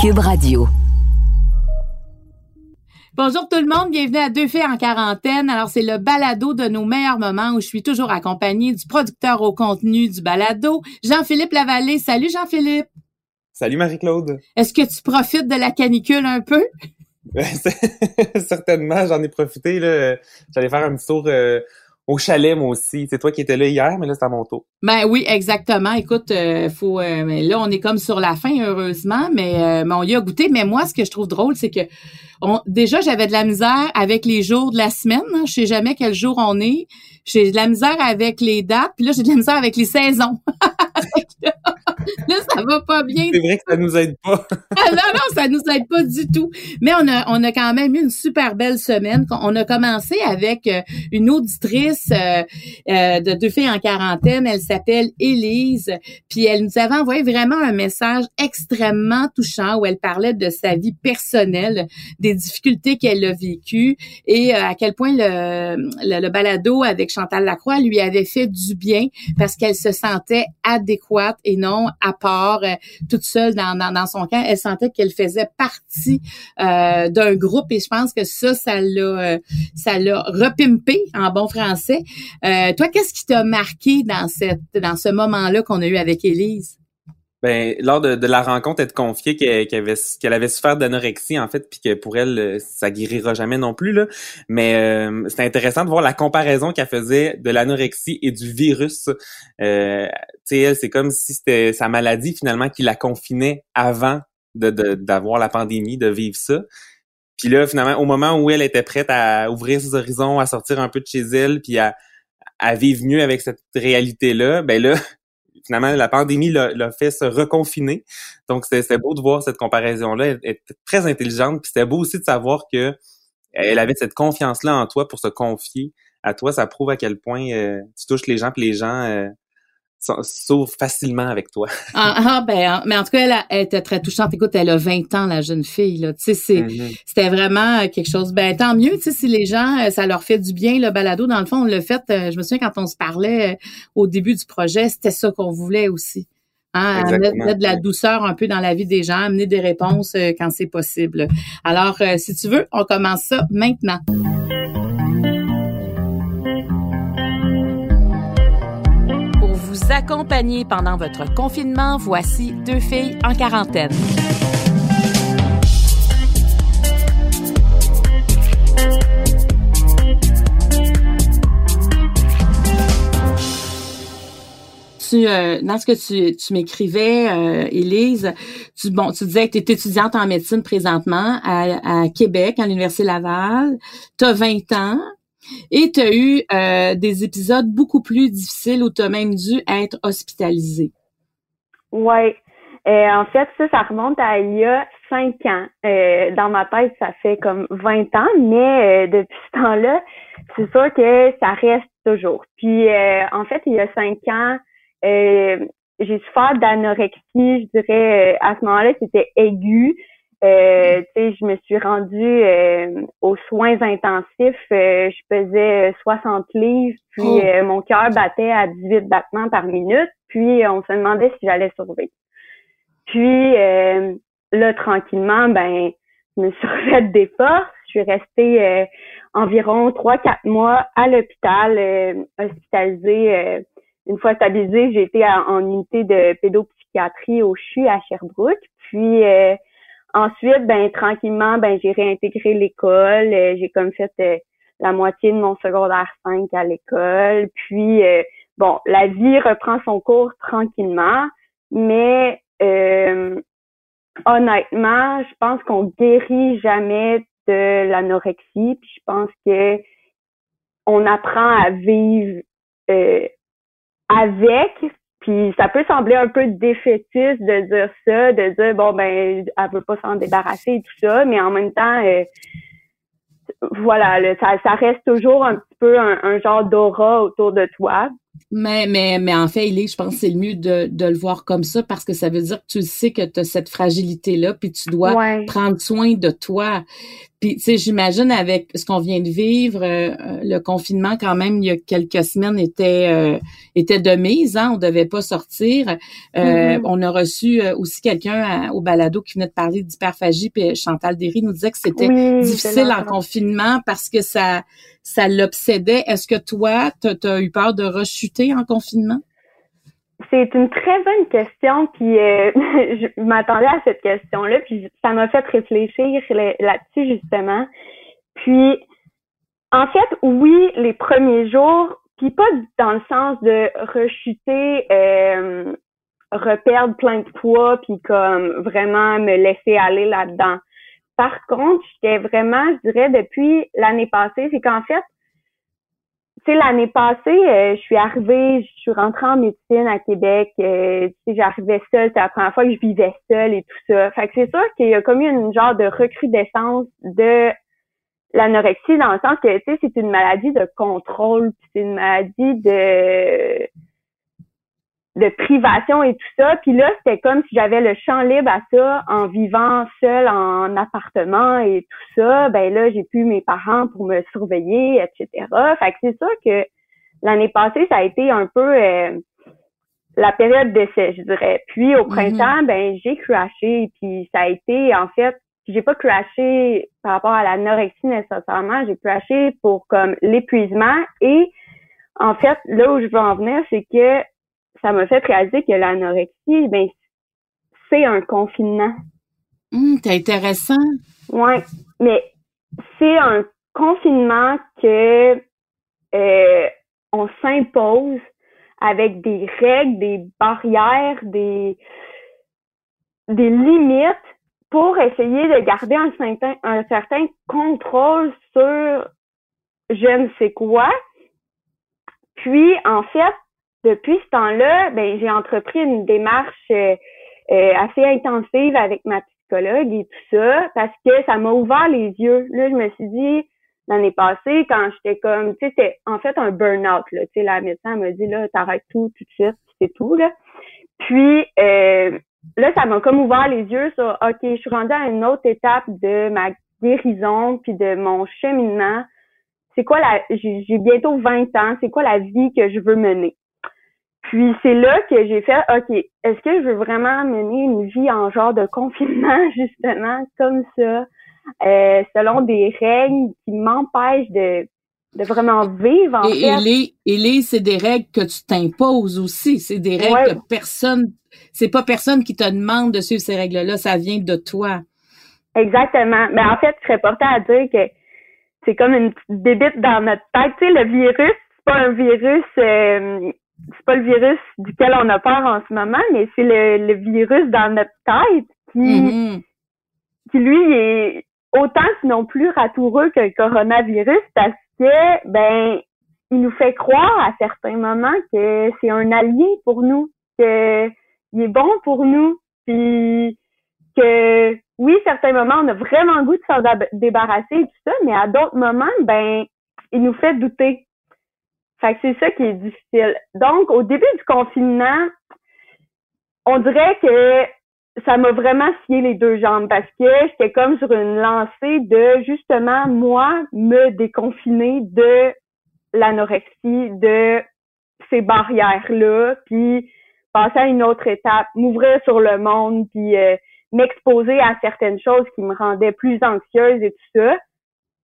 Cube Radio. Bonjour tout le monde, bienvenue à Deux filles en quarantaine. Alors c'est le balado de nos meilleurs moments où je suis toujours accompagnée du producteur au contenu du balado, Jean-Philippe Lavallée. Salut Jean-Philippe. Salut Marie-Claude. Est-ce que tu profites de la canicule un peu? Certainement, j'en ai profité. J'allais faire un petit tour euh, au chalet, aussi. C'est toi qui étais là hier, mais là, c'est à mon tour. Ben oui, exactement. Écoute, euh, faut euh, là, on est comme sur la fin, heureusement, mais, euh, on y a goûté. Mais moi, ce que je trouve drôle, c'est que on, déjà, j'avais de la misère avec les jours de la semaine. Hein. Je sais jamais quel jour on est. J'ai de la misère avec les dates, puis là, j'ai de la misère avec les saisons. là, ça va pas bien. C'est vrai que ça nous aide pas. ah, non, non, ça nous aide pas du tout. Mais on a, on a quand même eu une super belle semaine. On a commencé avec euh, une auditrice euh, euh, de deux filles en quarantaine. Elle s'appelle Élise. Puis elle nous avait envoyé vraiment un message extrêmement touchant où elle parlait de sa vie personnelle, des difficultés qu'elle a vécues et à quel point le, le, le balado avec Chantal Lacroix lui avait fait du bien parce qu'elle se sentait adéquate et non à part, euh, toute seule dans, dans, son camp. Elle sentait qu'elle faisait partie euh, d'un groupe et je pense que ça, ça l'a, euh, ça l'a repimpé en bon français. Toi, qu'est-ce qui t'a marqué dans cette, dans ce moment-là qu'on a eu avec Élise? Ben, lors de, de, la rencontre, elle te confiait qu'elle avait, avait souffert d'anorexie, en fait, puis que pour elle, ça guérira jamais non plus. Là. Mais euh, c'est intéressant de voir la comparaison qu'elle faisait de l'anorexie et du virus. Euh, tu sais, elle, c'est comme si c'était sa maladie, finalement, qui la confinait avant de, d'avoir la pandémie, de vivre ça. Puis là, finalement, au moment où elle était prête à ouvrir ses horizons, à sortir un peu de chez elle, puis à, à vivre mieux avec cette réalité-là, ben là, finalement, la pandémie l'a fait se reconfiner. Donc, c'était beau de voir cette comparaison-là. Elle était très intelligente. Puis c'était beau aussi de savoir que elle avait cette confiance-là en toi pour se confier à toi. Ça prouve à quel point euh, tu touches les gens, puis les gens euh, s'ouvre facilement avec toi. ah, ah, ben, mais en tout cas, elle, était très touchante. Écoute, elle a 20 ans, la jeune fille, là. Tu sais, mm-hmm. c'était vraiment quelque chose. Ben, tant mieux, tu sais, si les gens, euh, ça leur fait du bien, le balado. Dans le fond, on l'a fait, euh, je me souviens quand on se parlait euh, au début du projet, c'était ça qu'on voulait aussi. Hein, mettre, de la douceur un peu dans la vie des gens, amener des réponses quand c'est possible. Alors, si tu veux, on commence ça maintenant. Pendant votre confinement, voici deux filles en quarantaine. Tu, euh, dans ce que tu, tu m'écrivais, euh, Élise, tu, bon, tu disais que tu es étudiante en médecine présentement à, à Québec, à l'Université Laval. Tu as 20 ans. Et tu as eu euh, des épisodes beaucoup plus difficiles où tu as même dû être hospitalisé. Oui. Euh, en fait, ça, ça remonte à il y a cinq ans. Euh, dans ma tête, ça fait comme 20 ans, mais depuis ce temps-là, c'est sûr que ça reste toujours. Puis, en fait, il y a cinq ans, j'ai souffert d'anorexie, je dirais, à ce moment-là, c'était aigu. Euh, je me suis rendue euh, aux soins intensifs. Euh, je pesais 60 livres, puis oh. euh, mon cœur battait à 18 battements par minute. Puis on se demandait si j'allais survivre. Puis là, tranquillement, ben, je me suis refaite des forces. Je suis restée environ 3-4 mois à l'hôpital, hospitalisée. une fois stabilisée, j'ai été en unité de pédopsychiatrie au CHU à Sherbrooke. Puis Ensuite, ben tranquillement, ben j'ai réintégré l'école. Euh, j'ai comme fait euh, la moitié de mon secondaire 5 à l'école. Puis euh, bon, la vie reprend son cours tranquillement, mais honnêtement, je pense qu'on guérit jamais de l'anorexie. Puis je pense que on apprend à vivre avec, Puis ça peut sembler un peu défaitiste de dire ça, de dire bon ben elle veut pas s'en débarrasser et tout ça, mais en même temps euh, voilà, ça, ça reste toujours un petit peu un genre d'aura autour de toi. Mais, mais, mais en fait, il est, je pense que c'est le mieux de, de le voir comme ça parce que ça veut dire que tu sais que tu as cette fragilité-là, puis tu dois prendre soin de toi. Puis, tu sais, j'imagine avec ce qu'on vient de vivre, euh, le confinement, quand même, il y a quelques semaines, était euh, était de mise. Hein, on devait pas sortir. Euh, mm-hmm. On a reçu aussi quelqu'un au balado qui venait de parler d'hyperphagie. Puis Chantal Derry nous disait que c'était difficile en confinement parce que ça ça l'obsédait. Est-ce que toi, tu as eu peur de rechuter en confinement? C'est une très bonne question, puis euh, je m'attendais à cette question-là, puis ça m'a fait réfléchir là-dessus justement. Puis, en fait, oui, les premiers jours, puis pas dans le sens de rechuter, euh, reperdre plein de poids, puis comme vraiment me laisser aller là-dedans. Par contre, j'étais vraiment, je dirais, depuis l'année passée, c'est qu'en fait, tu sais, l'année passée, euh, je suis arrivée, je suis rentrée en médecine à Québec. Euh, tu sais, j'arrivais seule, c'était la première fois que je vivais seule et tout ça. Fait que c'est sûr qu'il y a comme eu une genre de recrudescence de l'anorexie dans le sens que, tu sais, c'est une maladie de contrôle, c'est une maladie de de privation et tout ça. Puis là, c'était comme si j'avais le champ libre à ça en vivant seule en appartement et tout ça. Ben là, j'ai plus mes parents pour me surveiller, etc. Fait que c'est sûr que l'année passée, ça a été un peu euh, la période d'essai, je dirais. Puis au mhm. printemps, ben j'ai crashé. Puis ça a été, en fait, j'ai pas crashé par rapport à l'anorexie nécessairement. J'ai crashé pour comme l'épuisement et en fait, là où je veux en venir, c'est que ça m'a fait réaliser que l'anorexie, ben, c'est un confinement. Hum, c'est intéressant. Ouais, mais c'est un confinement que euh, on s'impose avec des règles, des barrières, des des limites pour essayer de garder un certain, un certain contrôle sur je ne sais quoi. Puis, en fait, depuis ce temps-là, ben, j'ai entrepris une démarche euh, euh, assez intensive avec ma psychologue et tout ça parce que ça m'a ouvert les yeux. Là, je me suis dit l'année passée quand j'étais comme, tu sais, c'était en fait un burn-out. Là, tu sais, la médecin m'a dit là, t'arrêtes tout tout de suite, c'est tout là. Puis euh, là, ça m'a comme ouvert les yeux sur, ok, je suis rendue à une autre étape de ma guérison puis de mon cheminement. C'est quoi la, j'ai bientôt 20 ans, c'est quoi la vie que je veux mener? Puis c'est là que j'ai fait, OK, est-ce que je veux vraiment mener une vie en genre de confinement, justement, comme ça, euh, selon des règles qui m'empêchent de, de vraiment vivre, en et, fait? Et les, c'est des règles que tu t'imposes aussi. C'est des règles que personne, c'est pas personne qui te demande de suivre ces règles-là, ça vient de toi. Exactement. Mais en fait, je serais portée à dire que c'est comme une petite bébite dans notre tête. Tu sais, le virus, c'est pas un virus euh, c'est pas le virus duquel on a peur en ce moment, mais c'est le, le, virus dans notre tête qui, mm-hmm. qui lui est autant sinon plus ratoureux que le coronavirus parce que ben il nous fait croire à certains moments que c'est un allié pour nous, que il est bon pour nous, puis que oui, certains moments on a vraiment le goût de s'en débarrasser et tout ça, mais à d'autres moments ben il nous fait douter. Fait que c'est ça qui est difficile. Donc, au début du confinement, on dirait que ça m'a vraiment scié les deux jambes parce que j'étais comme sur une lancée de justement moi me déconfiner de l'anorexie, de ces barrières-là, puis passer à une autre étape, m'ouvrir sur le monde, puis euh, m'exposer à certaines choses qui me rendaient plus anxieuse et tout ça.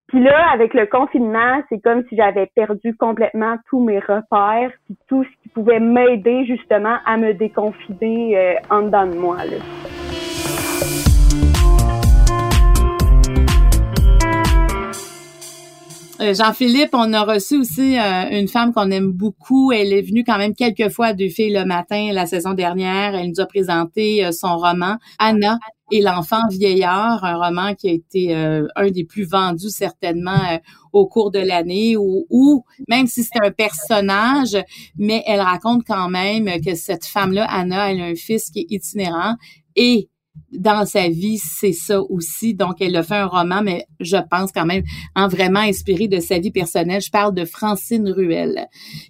Puis là, avec le confinement, c'est comme si j'avais perdu complètement tous mes repères, puis tout ce qui pouvait m'aider justement à me déconfiner euh, en dedans de moi. Là. Euh, Jean-Philippe, on a reçu aussi euh, une femme qu'on aime beaucoup. Elle est venue quand même quelques fois à Deux le matin la saison dernière. Elle nous a présenté son roman Anna et l'enfant vieillard, un roman qui a été euh, un des plus vendus certainement euh, au cours de l'année, ou même si c'est un personnage, mais elle raconte quand même que cette femme-là, Anna, elle a un fils qui est itinérant et dans sa vie, c'est ça aussi. Donc, elle a fait un roman, mais je pense quand même en vraiment inspiré de sa vie personnelle. Je parle de Francine Ruel.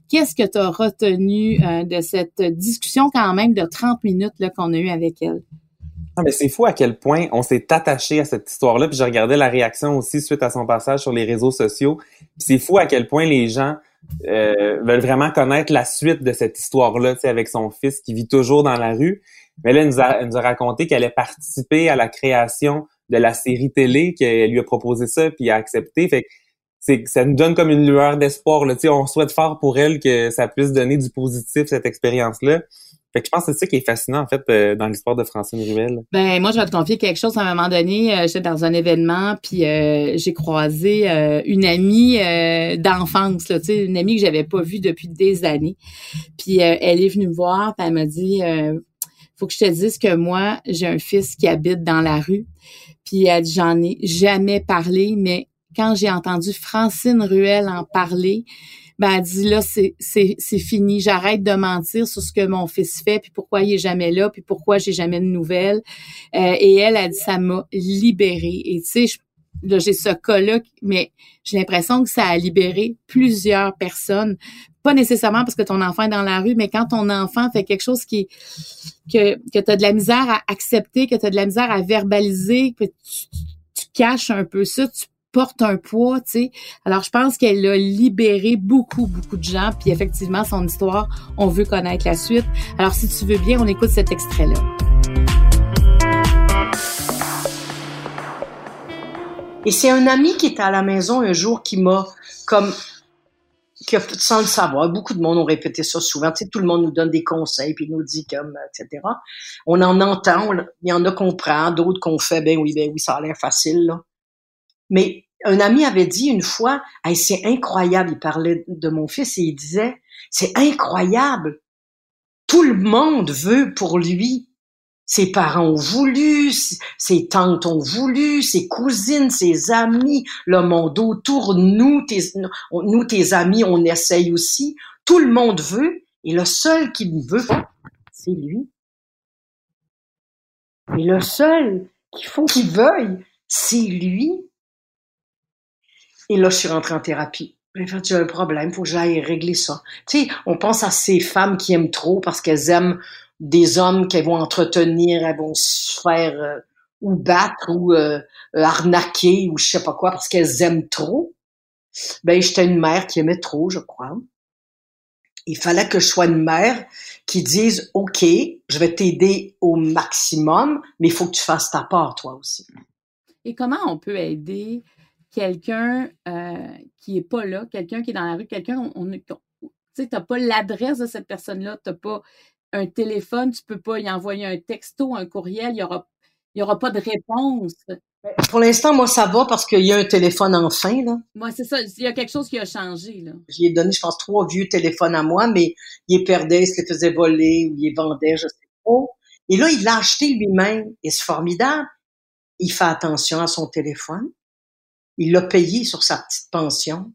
Qu'est-ce que tu as retenu euh, de cette discussion quand même de 30 minutes qu'on a eue avec elle? Ah, mais c'est fou à quel point on s'est attaché à cette histoire-là. Puis j'ai regardé la réaction aussi suite à son passage sur les réseaux sociaux. c'est fou à quel point les gens euh, veulent vraiment connaître la suite de cette histoire-là, avec son fils qui vit toujours dans la rue. Mais là, elle nous a, nous a raconté qu'elle a participé à la création de la série télé, qu'elle lui a proposé ça, puis a accepté. Fait c'est ça nous donne comme une lueur d'espoir. Là. on souhaite fort pour elle que ça puisse donner du positif, cette expérience-là. Fait que je pense que c'est ça qui est fascinant, en fait, euh, dans l'histoire de Francine Ruel. Ben, moi, je vais te confier quelque chose. À un moment donné, euh, j'étais dans un événement, puis euh, j'ai croisé une amie d'enfance, là, une amie que j'avais pas vue depuis des années. Puis elle est venue me voir, puis elle m'a dit faut que je te dise que moi, j'ai un fils qui habite dans la rue. Puis elle dit, j'en ai jamais parlé, mais quand j'ai entendu Francine Ruel en parler, ben elle dit là c'est c'est fini, j'arrête de mentir sur ce que mon fils fait puis pourquoi il est jamais là puis pourquoi j'ai jamais de nouvelles. Euh, et elle a dit ça m'a libérée. Et tu sais là j'ai ce cas-là mais j'ai l'impression que ça a libéré plusieurs personnes. Pas nécessairement parce que ton enfant est dans la rue, mais quand ton enfant fait quelque chose qui que que tu as de la misère à accepter, que tu as de la misère à verbaliser, que tu, tu caches un peu ça, tu portes un poids, tu sais. Alors je pense qu'elle a libéré beaucoup beaucoup de gens puis effectivement son histoire, on veut connaître la suite. Alors si tu veux bien, on écoute cet extrait là. Et c'est un ami qui était à la maison un jour qui m'a comme que sans le savoir, beaucoup de monde ont répété ça souvent. Tu sais, tout le monde nous donne des conseils puis nous dit comme etc. On en entend, il y en a qu'on prend, d'autres qu'on fait. Ben oui, ben oui, ça a l'air facile là. Mais un ami avait dit une fois, c'est incroyable. Il parlait de mon fils et il disait, c'est incroyable. Tout le monde veut pour lui ses parents ont voulu, ses tantes ont voulu, ses cousines, ses amis, le monde autour, nous, tes, nous, tes amis, on essaye aussi. Tout le monde veut, et le seul qui ne veut pas, c'est lui. Et le seul qu'il faut qu'il veuille, c'est lui. Et là, je suis rentrée en thérapie. J'ai un problème, faut que j'aille régler ça. Tu sais, on pense à ces femmes qui aiment trop parce qu'elles aiment des hommes qu'elles vont entretenir, elles vont se faire euh, ou battre ou euh, euh, arnaquer ou je sais pas quoi parce qu'elles aiment trop. Ben j'étais une mère qui aimait trop, je crois. Il fallait que je sois une mère qui dise OK, je vais t'aider au maximum, mais il faut que tu fasses ta part toi aussi. Et comment on peut aider quelqu'un qui est pas là, quelqu'un qui est dans la rue, quelqu'un on, tu sais, t'as pas l'adresse de cette personne-là, t'as pas un téléphone, tu peux pas y envoyer un texto, un courriel, il y aura, y aura pas de réponse. Ben, pour l'instant, moi, ça va parce qu'il y a un téléphone enfin, là. Moi, c'est ça. Il y a quelque chose qui a changé, là. J'ai donné, je pense, trois vieux téléphones à moi, mais il les perdait, il se les faisait voler ou il les vendait, je sais pas. Et là, il l'a acheté lui-même. Et c'est formidable. Il fait attention à son téléphone. Il l'a payé sur sa petite pension.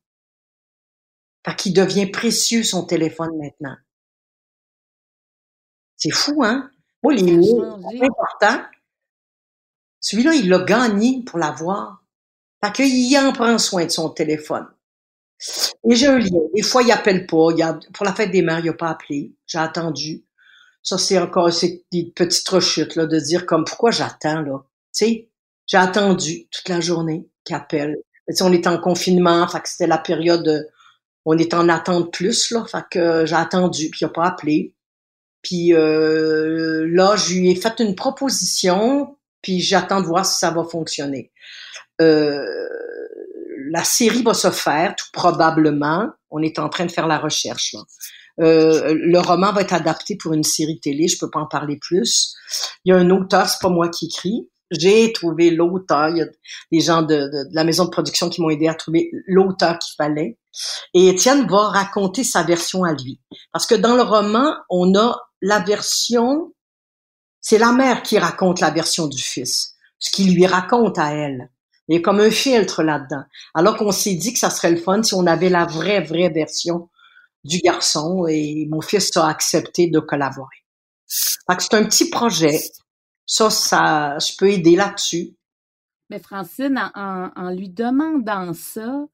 Fait qu'il devient précieux, son téléphone, maintenant. C'est fou, hein? Moi, les mots, c'est important. Celui-là, il l'a gagné pour l'avoir. Fait qu'il en prend soin de son téléphone. Et j'ai un lien. Des fois, il appelle pas. Il pour la fête des mères, il n'a pas appelé. J'ai attendu. Ça, c'est encore c'est des petites rechutes là, de dire comme pourquoi j'attends là? Tu sais, j'ai attendu toute la journée appelle. on est en confinement, fait que c'était la période on est en attente plus là, fait que j'ai attendu puis il n'a pas appelé. Puis euh, là, je lui ai fait une proposition, puis j'attends de voir si ça va fonctionner. Euh, la série va se faire, tout probablement. On est en train de faire la recherche. Euh, le roman va être adapté pour une série télé. Je peux pas en parler plus. Il y a un auteur, c'est pas moi qui écris. J'ai trouvé l'auteur. Il y a des gens de, la maison de production qui m'ont aidé à trouver l'auteur qu'il fallait. Et Étienne va raconter sa version à lui. Parce que dans le roman, on a la version C'est la mère qui raconte la version du fils, ce qu'il lui raconte à elle. Il y a comme un filtre là-dedans. Alors qu'on s'est dit que ça serait le fun si on avait la vraie, vraie version du garçon et mon fils a accepté de collaborer. C'est un petit projet. Ça, ça, je peux aider là-dessus. Mais Francine, en, lui demandant ça,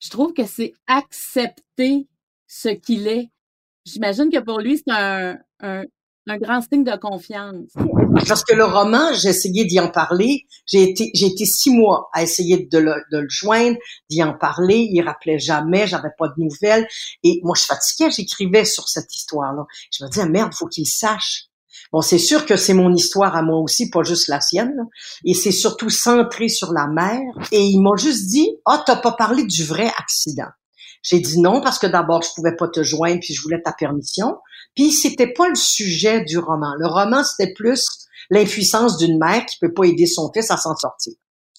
je trouve que c'est accepter ce qu'il est. J'imagine que pour lui, c'est un, un grand signe de confiance. Parce que le roman, j'ai essayé d'y en parler. J'ai été, j'ai été six mois à essayer de le, de le joindre, d'y en parler. Il rappelait jamais, j'avais pas de nouvelles. Et moi, je fatiguais, j'écrivais sur cette histoire-là. Je me disais, merde, faut qu'il sache. Bon, c'est sûr que c'est mon histoire à moi aussi, pas juste la sienne. Et c'est surtout centré sur la mère. Et il m'a juste dit, ah, t'as pas parlé du vrai accident. J'ai dit non parce que d'abord je pouvais pas te joindre puis je voulais ta permission. Puis c'était pas le sujet du roman. Le roman, c'était plus l'impuissance d'une mère qui peut pas aider son fils à s'en sortir.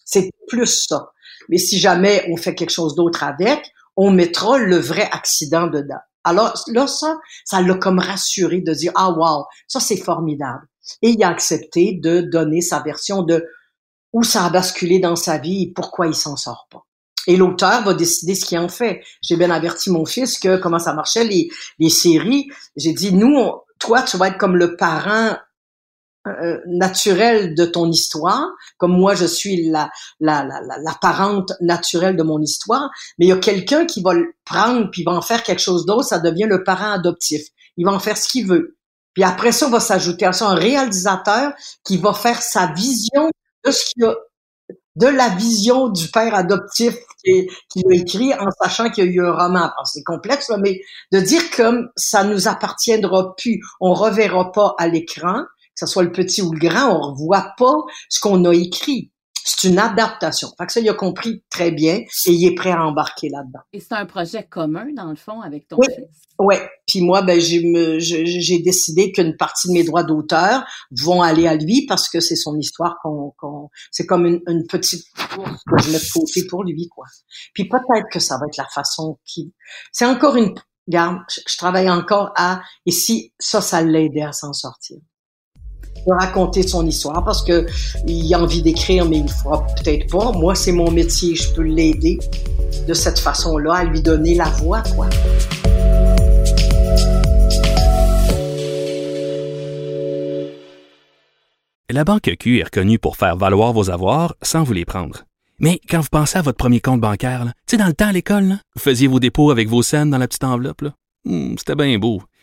C'est plus ça. Mais si jamais on fait quelque chose d'autre avec, on mettra le vrai accident dedans. Alors là, ça, ça l'a comme rassuré de dire, ah wow, ça c'est formidable. Et il a accepté de donner sa version de où ça a basculé dans sa vie et pourquoi il s'en sort pas. Et l'auteur va décider ce qu'il en fait. J'ai bien averti mon fils que comment ça marchait les, les séries. J'ai dit, nous, toi, tu vas être comme le parent euh, naturel de ton histoire, comme moi je suis la, la, la, la, parente naturelle de mon histoire, mais il y a quelqu'un qui va le prendre puis va en faire quelque chose d'autre, ça devient le parent adoptif. Il va en faire ce qu'il veut. Puis après ça, va s'ajouter à ça un réalisateur qui va faire sa vision de ce qu'il a de la vision du père adoptif qui, qui a écrit en sachant qu'il y a eu un roman. c'est complexe, mais de dire que ça nous appartiendra plus, on reverra pas à l'écran, que ce soit le petit ou le grand, on revoit pas ce qu'on a écrit. C'est une adaptation. Fait que ça, il a compris très bien et il est prêt à embarquer là-dedans. Et c'est un projet commun, dans le fond, avec ton fils? Oui. Puis moi, ben, j'ai décidé qu'une partie de mes droits d'auteur vont aller à lui parce que c'est son histoire qu'on, c'est comme une, petite course que je mets de côté pour lui, quoi. Puis peut-être que ça va être la façon qui, c'est encore une, regarde, je, travaille encore à, et si ça, ça l'aidait à s'en sortir de raconter son histoire parce que il a envie d'écrire, mais il fera peut-être pas. Moi, c'est mon métier, je peux l'aider de cette façon-là, à lui donner la voix, quoi. La Banque Q est reconnue pour faire valoir vos avoirs sans vous les prendre. Mais quand vous pensez à votre premier compte bancaire, tu sais, dans le temps à l'école, vous faisiez vos dépôts avec vos scènes dans la petite enveloppe. Hmm, c'était bien beau.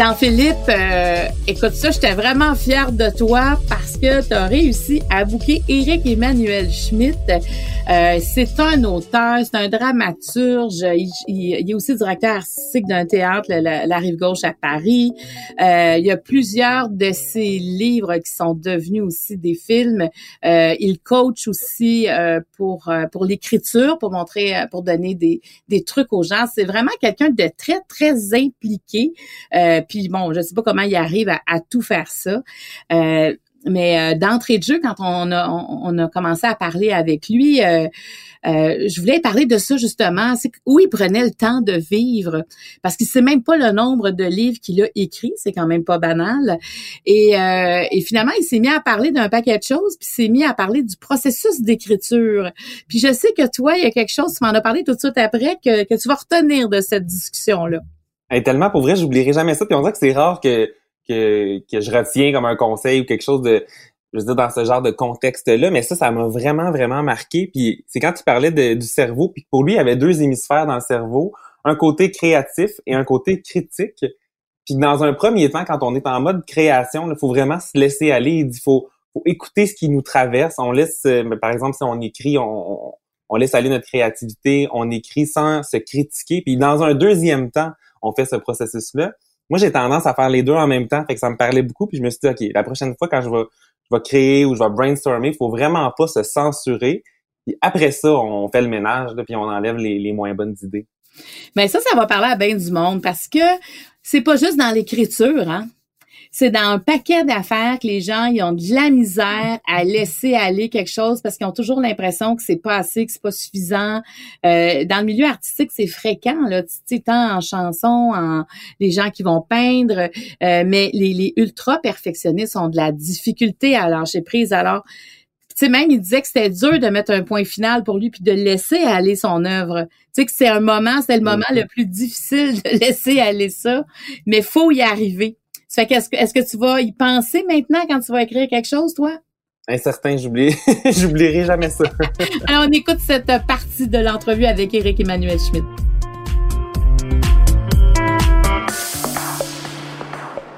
Jean-Philippe, euh, écoute ça, j'étais vraiment fière de toi parce que tu as réussi à bouquer Éric Emmanuel Schmitt. Euh, c'est un auteur, c'est un dramaturge, il, est aussi directeur artistique d'un théâtre, la, Rive Gauche à Paris. Euh, il y a plusieurs de ses livres qui sont devenus aussi des films. il coach aussi pour pour l'écriture, pour montrer, pour donner des, des trucs aux gens. C'est vraiment quelqu'un de très très impliqué. Puis bon, je sais pas comment il arrive à, tout faire ça. Euh, mais euh, d'entrée de jeu, quand on a, on, a commencé à parler avec lui, euh, je voulais parler de ça justement, c'est où il prenait le temps de vivre, parce qu'il sait même pas le nombre de livres qu'il a écrits, c'est quand même pas banal. Et, et finalement, il s'est mis à parler d'un paquet de choses, puis s'est mis à parler du processus d'écriture. Puis je sais que toi, il y a quelque chose, tu m'en as parlé tout de suite après, que, que tu vas retenir de cette discussion-là tellement, pour vrai, j'oublierai jamais ça. Puis on dirait que c'est rare que, que, que je retiens comme un conseil ou quelque chose de... je veux dire, dans ce genre de contexte-là, mais ça, ça m'a vraiment, vraiment marqué. Puis c'est quand il parlait du cerveau, puis pour lui, il y avait deux hémisphères dans le cerveau, un côté créatif et un côté critique. Puis dans un premier temps, quand on est en mode création, il faut vraiment se laisser aller. Il faut, faut écouter ce qui nous traverse. On laisse, euh, par exemple, si on écrit, on, on laisse aller notre créativité, on écrit sans se critiquer. Puis dans un deuxième temps, on fait ce processus-là. Moi, j'ai tendance à faire les deux en même temps, fait que ça me parlait beaucoup. Puis je me suis dit, OK, la prochaine fois, quand je vais, je vais créer ou je vais brainstormer, il faut vraiment pas se censurer. Puis après ça, on fait le ménage, là, puis on enlève les, moins bonnes idées. Mais ça, ça va parler à bien du monde parce que c'est pas juste dans l'écriture, hein c'est dans un paquet d'affaires que les gens ils ont de la misère à laisser aller quelque chose parce qu'ils ont toujours l'impression que c'est pas assez, que c'est pas suffisant. Euh, dans le milieu artistique, c'est fréquent là, tu sais, tant en chanson, en les gens qui vont peindre, euh, mais les, les ultra perfectionnistes ont de la difficulté à lâcher prise. Alors tu sais, même, il disait que c'était dur de mettre un point final pour lui puis de laisser aller son œuvre. Tu sais, que c'est un moment, c'est le moment le plus difficile de laisser aller ça, mais faut y arriver. Ça fait qu'est-ce que, est-ce que tu vas y penser maintenant quand tu vas écrire quelque chose, toi? Incertain, j'oublie, j'oublierai jamais ça. Alors, on écoute cette partie de l'entrevue avec Eric Emmanuel Schmidt.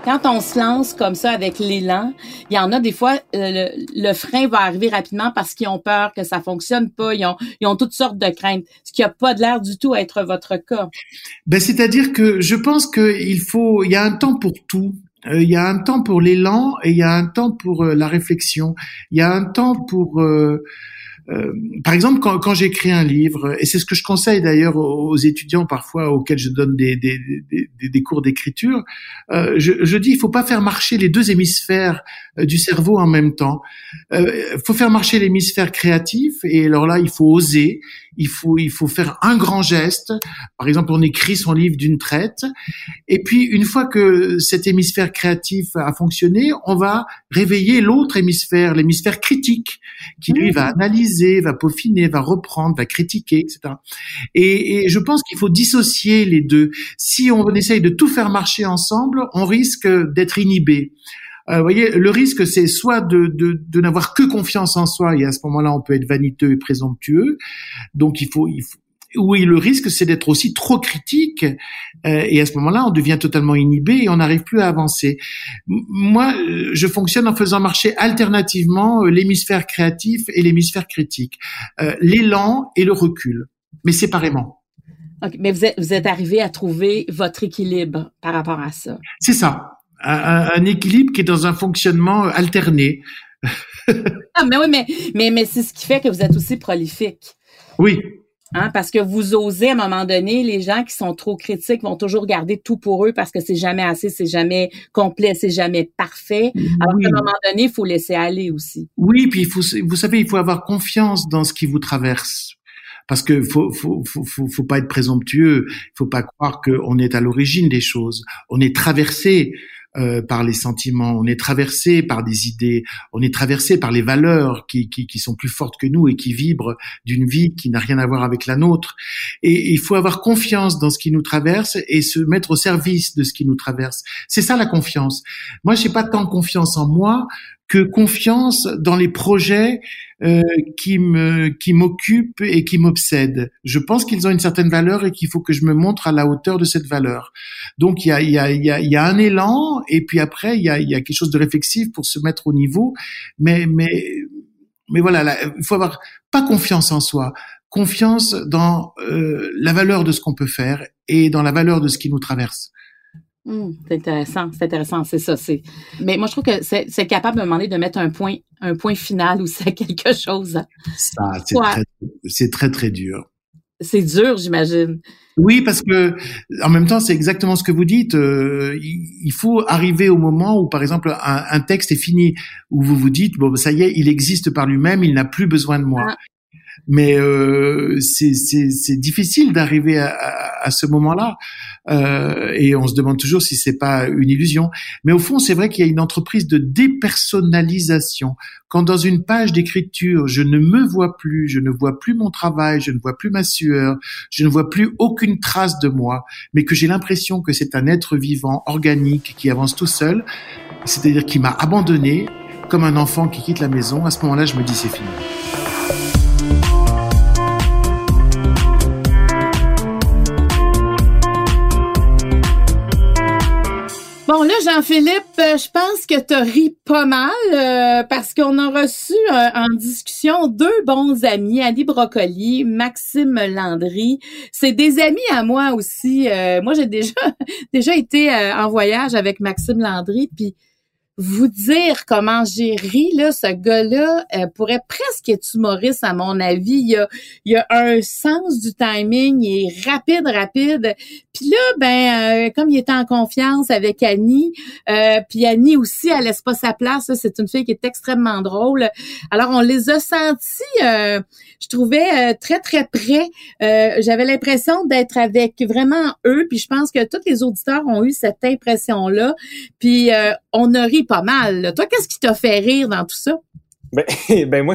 Quand on se lance comme ça avec l'élan, il y en a des fois, euh, le, frein va arriver rapidement parce qu'ils ont peur que ça fonctionne pas. Ils ont, ils ont toutes sortes de craintes, ce qui a pas de l'air du tout à être votre cas. Ben, c'est-à-dire que je pense qu'il faut, il y a un temps pour tout. Euh, il y a un temps pour l'élan et il y a un temps pour euh, la réflexion. Il y a un temps pour euh, par exemple, quand, quand j'écris un livre, et c'est ce que je conseille d'ailleurs aux, étudiants parfois auxquels je donne des, des, des, des cours d'écriture, euh, je, je, dis il faut pas faire marcher les deux hémisphères euh, du cerveau en même temps. Il euh, faut faire marcher l'hémisphère créatif, et alors là, il faut oser, il faut il faut faire un grand geste. Par exemple, on écrit son livre d'une traite, et puis une fois que cet hémisphère créatif a fonctionné, on va réveiller l'autre hémisphère, l'hémisphère critique, qui lui va mmh. analyser, va peaufiner, va reprendre, va critiquer, etc. Et, et je pense qu'il faut dissocier les deux. Si on essaye de tout faire marcher ensemble, on risque d'être inhibé. Euh, vous voyez, le risque, c'est soit de, de, de n'avoir que confiance en soi, et à ce moment-là, on peut être vaniteux et présomptueux. Donc, il faut, il faut oui, le risque, c'est d'être aussi trop critique, euh, et à ce moment-là, on devient totalement inhibé et on n'arrive plus à avancer. moi, euh, je fonctionne en faisant marcher alternativement euh, l'hémisphère créatif et l'hémisphère critique, euh, l'élan et le recul, mais séparément. Okay, mais vous êtes, vous êtes arrivé à trouver votre équilibre par rapport à ça. C'est ça un, équilibre qui est dans un fonctionnement alterné. ah, mais oui, mais, mais, mais c'est ce qui fait que vous êtes aussi prolifique. Oui. Hein, parce que vous osez, à un moment donné, les gens qui sont trop critiques vont toujours garder tout pour eux parce que c'est jamais assez, c'est jamais complet, c'est jamais parfait. Alors qu'à un moment donné, il faut laisser aller aussi. Oui, puis il faut, vous savez, il faut avoir confiance dans ce qui vous traverse parce que faut faut faut faut, faut pas être présomptueux, faut pas croire qu'on est à l'origine des choses. On est traversé euh, par les sentiments, on est traversé par des idées, on est traversé par les valeurs qui, qui, qui sont plus fortes que nous et qui vibrent d'une vie qui n'a rien à voir avec la nôtre. Et il faut avoir confiance dans ce qui nous traverse et se mettre au service de ce qui nous traverse. C'est ça la confiance. Moi, j'ai pas tant confiance en moi que confiance dans les projets euh, qui me qui m'occupent et qui m'obsèdent. Je pense qu'ils ont une certaine valeur et qu'il faut que je me montre à la hauteur de cette valeur. Donc il y a il y a il y a, y a un élan et puis après il y a il y a quelque chose de réflexif pour se mettre au niveau. Mais mais mais voilà, il faut avoir pas confiance en soi, confiance dans euh, la valeur de ce qu'on peut faire et dans la valeur de ce qui nous traverse. Mmh, c'est intéressant, c'est intéressant, c'est ça. C'est. Mais moi, je trouve que c'est capable de demander de mettre un point, un point final ou c'est quelque chose. Ça, c'est très, c'est très très dur. C'est dur, j'imagine. Oui, parce que en même temps, c'est exactement ce que vous dites. Euh, il faut arriver au moment où, par exemple, un, un, texte est fini, où vous vous dites bon, ça y est, il existe par lui-même, il n'a plus besoin de moi. Ah. Mais euh, c'est difficile d'arriver à, à, à, ce moment-là. Euh, et on se demande toujours si c'est pas une illusion. Mais au fond, c'est vrai qu'il y a une entreprise de dépersonnalisation. Quand dans une page d'écriture, je ne me vois plus, je ne vois plus mon travail, je ne vois plus ma sueur, je ne vois plus aucune trace de moi, mais que j'ai l'impression que c'est un être vivant, organique, qui avance tout seul, c'est-à-dire qui m'a abandonné, comme un enfant qui quitte la maison. À ce moment-là, je me dis c'est fini. Bon, là, Jean-Philippe, euh, je pense que tu ri pas mal euh, parce qu'on a reçu euh, en discussion deux bons amis, Annie Brocoli, Maxime Landry. C'est des amis à moi aussi. moi, j'ai déjà déjà été en voyage avec Maxime Landry, puis vous dire comment j'ai ri, là, ce gars-là euh, pourrait presque être humoriste, à mon avis. Il a, il a un sens du timing, il est rapide, rapide. Puis là, ben, euh, comme il était en confiance avec Annie, euh, puis Annie aussi, elle laisse pas sa place. C'est une fille qui est extrêmement drôle. Alors, on les a sentis, je trouvais, très, très près. J'avais l'impression d'être avec vraiment eux, puis je pense que tous les auditeurs ont eu cette impression-là. Puis on a ri pas mal. Toi, qu'est-ce qui t'a fait rire dans tout ça? Ben, ben moi,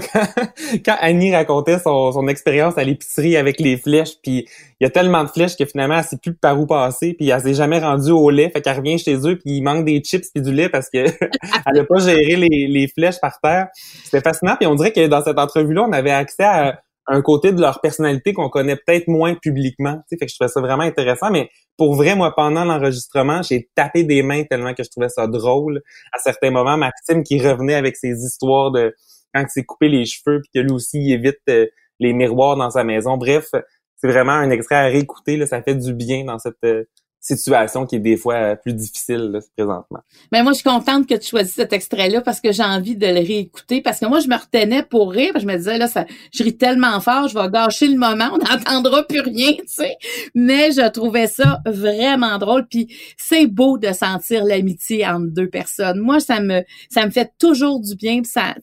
quand, Annie racontait son, son expérience à l'épicerie avec les flèches, puis il y a tellement de flèches que finalement, elle sait plus par où passer, puis elle s'est jamais rendue au lait, fait qu'elle revient chez eux, puis il manque des chips et du lait parce que elle n'a pas géré les, les flèches par terre. C'était fascinant, puis on dirait que dans cette entrevue-là, on avait accès à un côté de leur personnalité qu'on connaît peut-être moins publiquement. Fait que je trouvais ça vraiment intéressant. Mais pour vrai, moi, pendant l'enregistrement, j'ai tapé des mains tellement que je trouvais ça drôle. À certains moments, Maxime qui revenait avec ses histoires de quand il s'est coupé les cheveux, puis que lui aussi, il évite euh, les miroirs dans sa maison. Bref, c'est vraiment un extrait à réécouter. Là, ça fait du bien dans cette euh, situation qui est des fois euh, plus difficile présentement. Mais moi, je suis contente que tu choisisses cet extrait-là parce que j'ai envie de le réécouter parce que moi, je me retenais pour rire. je me disais, là, ça, je ris tellement fort, je vais gâcher le moment, on n'entendra plus rien, tu sais. Mais je trouvais ça vraiment drôle. Puis c'est beau de sentir l'amitié entre deux personnes. Moi, ça me, ça me fait toujours du bien. Ça,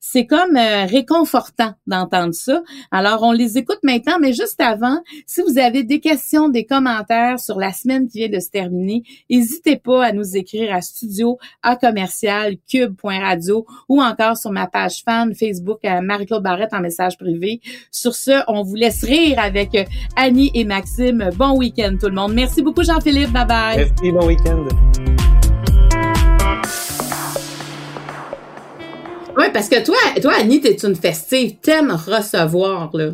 c'est comme euh, réconfortant d'entendre ça. Alors, on les écoute maintenant, mais juste avant, si vous avez des questions, des commentaires sur la semaine qui vient de se terminer, n'hésitez pas à nous écrire à studio à commercial cube.radio ou encore sur ma page fan Facebook à Marie-Claude Barrette en message privé. Sur ce, on vous laisse rire avec euh, Annie et Maxime. Bon week-end tout le monde. Merci beaucoup Jean-Philippe. Bye bye. Merci, bon week-end. Parce que toi, toi, Annie, t'es une festive, t'aimes recevoir, là.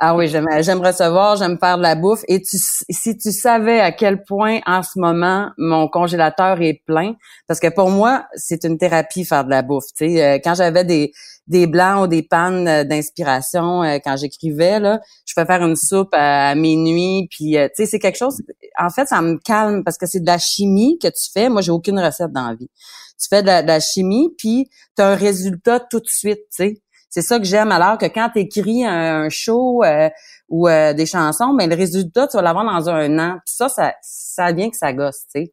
Ah oui, j'aime, j'aime recevoir, j'aime faire de la bouffe. Et tu, si tu savais à quel point en ce moment mon congélateur est plein, parce que pour moi c'est une thérapie faire de la bouffe. Tu sais, euh, quand j'avais des des blancs ou des pannes euh, d'inspiration euh, quand j'écrivais là, je fais faire une soupe à, minuit. Puis tu sais, c'est quelque chose. En fait, ça me calme parce que c'est de la chimie que tu fais. Moi, j'ai aucune recette dans la vie tu fais de la, chimie, puis tu un résultat tout de suite, tu sais. C'est ça que j'aime. Alors que quand tu écris un, show euh, ou euh, des chansons, ben le résultat, tu vas l'avoir dans un an. Puis ça, ça, ça vient que ça gosse, tu sais.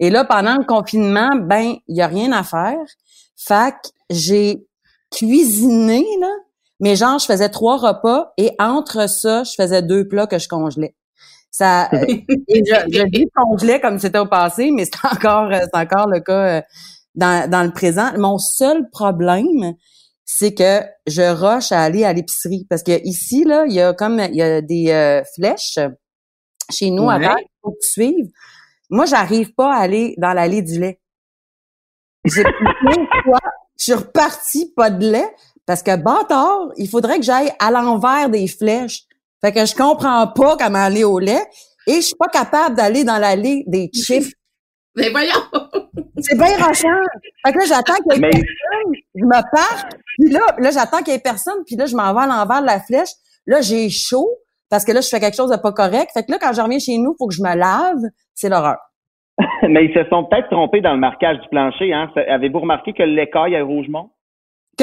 Et là, pendant le confinement, ben, il y a rien à faire. Que j'ai cuisiné, là, mais genre, je faisais trois repas et entre ça, je faisais deux plats que je congelais. Ça, je, je dis congelais comme c'était au passé, mais c'est encore, c'est encore le cas dans, dans le présent. Mon seul problème, c'est que je rush à aller à l'épicerie parce que ici là, il y a comme il y a des euh, flèches chez nous à faut que tu suives. Moi, j'arrive pas à aller dans l'allée du lait. J'ai fois, je suis repartie pas de lait parce que bâtard, il faudrait que j'aille à l'envers des flèches. Fait que je comprends pas comment aller au lait et je suis pas capable d'aller dans l'allée des chiffres. Mais voyons! C'est bien rochant. Fait que là, j'attends qu'il y ait personne. Je me pars. Puis là, là j'attends qu'il y ait personne. Puis là, je m'en vais à l'envers de la flèche. Là, j'ai chaud parce que là, je fais quelque chose de pas correct. Fait que là, quand je reviens chez nous, faut que je me lave. C'est l'horreur. Mais ils se sont peut-être trompés dans le marquage du plancher. Hein? Avez-vous remarqué que l'écaille est Rougemont?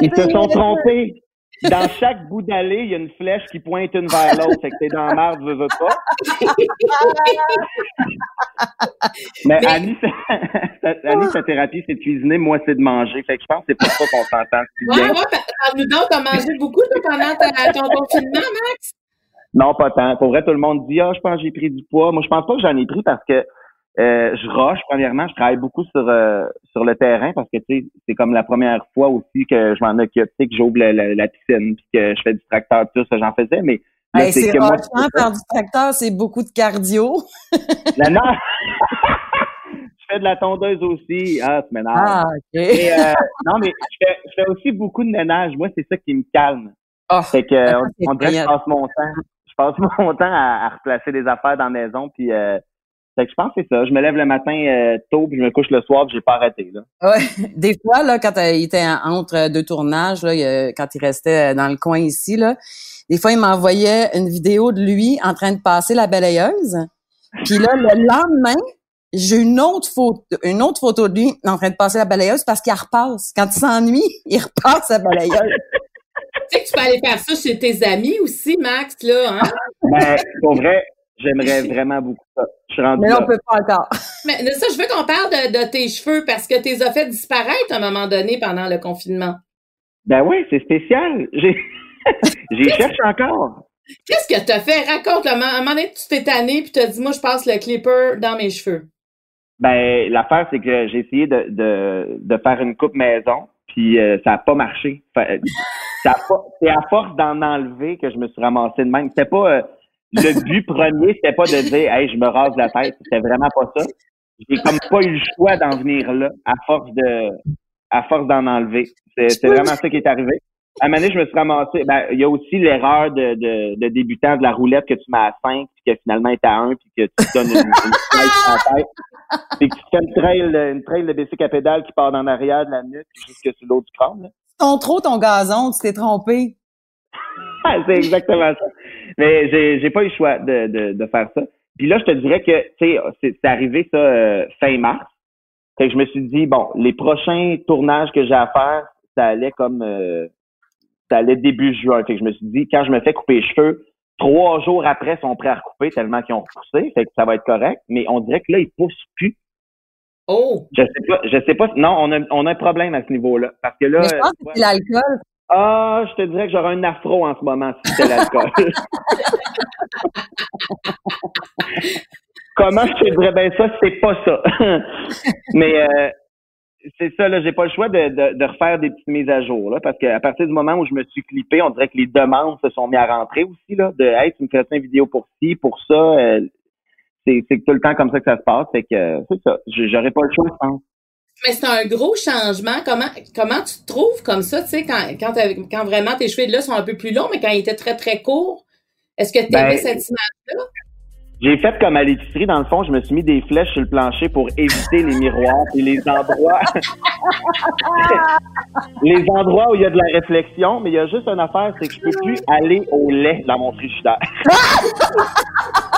ils se sont trompés dans chaque bout d'allée, il y a une flèche qui pointe une vers l'autre. Fait que t'es dans la merde, veux, veux pas. Mais, Annie, sa, thérapie, c'est de cuisiner. Moi, c'est de manger. Fait que je pense que c'est pour ça qu'on s'entend si bien. Ouais, ouais, nous t'as mangé beaucoup pendant ton confinement, Max? Non, pas tant. Pour vrai, tout le monde dit, ah, je pense que j'ai pris du poids. Moi, je pense pas que j'en ai pris parce que euh, je roche, premièrement, je travaille beaucoup sur euh, sur le terrain parce que tu sais, c'est comme la première fois aussi que je m'en occupe, tu sais, que j'ouvre la, piscine puis que je fais du tracteur, tout ça, j'en faisais, mais c'est que moi, faire du tracteur, c'est beaucoup de cardio. non, non. je fais de la tondeuse aussi. Ah, tu m'énerves. Ah, OK. Et, euh, non, mais je fais, je fais aussi beaucoup de ménage. Moi, c'est ça qui me calme. Oh, Fait que, on, c'est on dirait que je passe mon temps. Je passe mon temps à, à replacer des affaires dans la maison. Puis, euh, fait que je pense que c'est ça. Je me lève le matin euh, tôt, puis je me couche le soir, puis j'ai pas arrêté. Là. Ouais. Des fois, là, quand euh, il était en- entre deux tournages, là, il, euh, quand il restait euh, dans le coin ici, là, des fois, il m'envoyait une vidéo de lui en train de passer la balayeuse. Puis là, le lendemain, j'ai une autre photo, une autre photo de lui en train de passer la balayeuse parce qu'il repasse. Quand il s'ennuie, il repasse la balayeuse. Tu sais que tu peux aller faire ça chez tes amis aussi, Max, là, hein? Mais pour vrai, j'aimerais vraiment beaucoup ça. Je suis rendu Mais là, on peut pas encore. Mais ça, je veux qu'on parle de, de tes cheveux parce que tu les as fait disparaître à un moment donné pendant le confinement. Ben oui, c'est spécial. J'ai, j'y cherche encore. Qu'est-ce que t'as fait? Raconte-le. À un moment donné, tu t'es tanné puis t'as dit, moi, je passe le clipper dans mes cheveux. Ben, l'affaire, c'est que j'ai essayé de, de, de faire une coupe maison, puis euh, ça a pas marché. Fait- c'est à force d'en enlever que je me suis ramassé de même. C'était pas euh, le but premier, c'était pas de dire hey, je me rase la tête. C'était vraiment pas ça. J'ai comme pas eu le choix d'en venir là, à force de à force d'en enlever. C'est, vraiment ça qui est arrivé. À un moment donné, je me suis ramassé. Ben, il y a aussi l'erreur de, de, débutant de la roulette que tu mets à 5, puis que finalement est à 1, puis que tu donnes une, une la tête. Puis que tu fais une trail, une trail de bicycle à pédale qui part dans l'arrière de la nuque jusque sur l'autre du crâne. Ton trop ton gazon, tu t'es trompé. Ah, c'est exactement ça. Mais j'ai, pas eu le choix de, de, de faire ça. Puis là, je te dirais que, tu sais, c'est, c'est arrivé ça euh, fin mars. Fait que je me suis dit, bon, les prochains tournages que j'ai à faire, ça allait comme, euh, ça allait début juin. Fait que je me suis dit, quand je me fais couper les cheveux, trois jours après, ils sont prêts à recouper tellement qu'ils ont repoussé. Fait que ça va être correct. Mais on dirait que là, ils poussent plus. Oh! Je sais pas, je sais pas. Non, on a, on a un problème à ce niveau-là. Parce que là, Mais je pense que c'est l'alcool. ah, je te dirais que j'aurais un afro en ce moment si c'était l'alcool. Comment je te dirais? Bien ça, c'est pas ça. Mais euh, c'est ça, là, j'ai pas le choix de, de, de refaire des petites mises à jour, là, parce qu'à partir du moment où je me suis clippé, on dirait que les demandes se sont mis à rentrer aussi, là, de Hey, tu me fais une vidéo pour ci, pour ça. euh, c'est, tout le temps comme ça que ça se passe. Fait que euh, c'est ça. J'aurais pas le choix, je pense. Mais c'est un gros changement. Comment comment tu te trouves comme ça, tu sais, quand, quand, vraiment tes cheveux de là sont un peu plus longs, mais quand ils étaient très, très courts, est-ce que tu aimais Ben, cette image-là? J'ai fait comme à l'épicerie, dans le fond, je me suis mis des flèches sur le plancher pour éviter les miroirs et les endroits. les endroits où il y a de la réflexion, mais il y a juste une affaire, c'est que je peux plus aller au lait dans mon frigidaire.